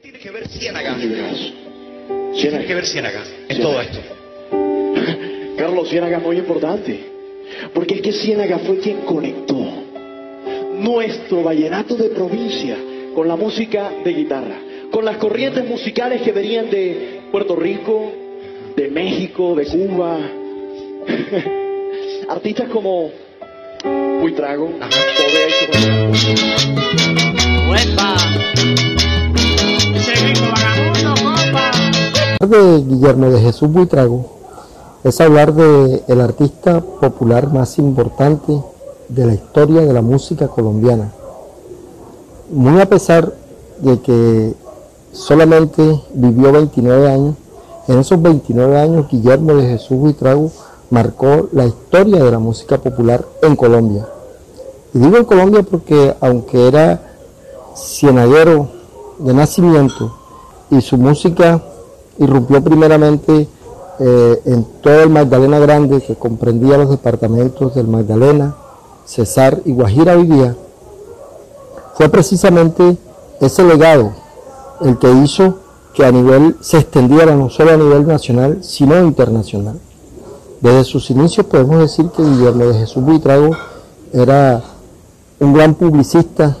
¿Qué tiene que ver Ciénaga? ¿Qué Ciénaga. tiene que ver Ciénaga en Ciénaga. todo esto? Carlos Ciénaga es muy importante, porque es que Ciénaga fue quien conectó nuestro vallenato de provincia con la música de guitarra, con las corrientes musicales que venían de Puerto Rico, de México, de Cuba. Artistas como Buitrago, Ajá. De Guillermo de Jesús Buitrago es hablar de el artista popular más importante de la historia de la música colombiana. Muy a pesar de que solamente vivió 29 años, en esos 29 años Guillermo de Jesús Buitrago marcó la historia de la música popular en Colombia. Y digo en Colombia porque aunque era cienaguero de nacimiento y su música irrumpió primeramente eh, en todo el Magdalena Grande, que comprendía los departamentos del Magdalena, Cesar y Guajira hoy día, fue precisamente ese legado el que hizo que a nivel se extendiera no solo a nivel nacional, sino internacional. Desde sus inicios podemos decir que Guillermo de Jesús Buitrago era un gran publicista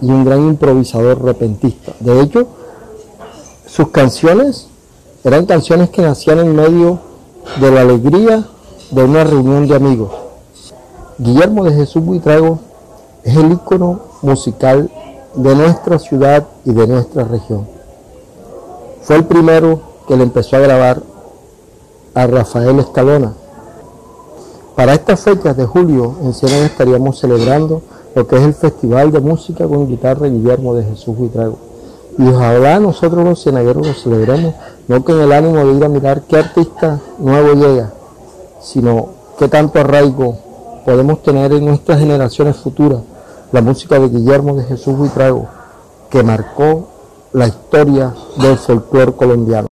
y un gran improvisador repentista. De hecho, sus canciones eran canciones que nacían en medio de la alegría de una reunión de amigos. Guillermo de Jesús Buitrago es el ícono musical de nuestra ciudad y de nuestra región. Fue el primero que le empezó a grabar a Rafael Escalona. Para estas fechas de julio en Ciénaga estaríamos celebrando lo que es el Festival de Música con Guitarra Guillermo de Jesús Buitrago. Y ojalá nosotros los cienagueros lo celebremos, no con el ánimo de ir a mirar qué artista nuevo llega, sino qué tanto arraigo podemos tener en nuestras generaciones futuras la música de Guillermo de Jesús Buitrago, que marcó la historia del folclore colombiano.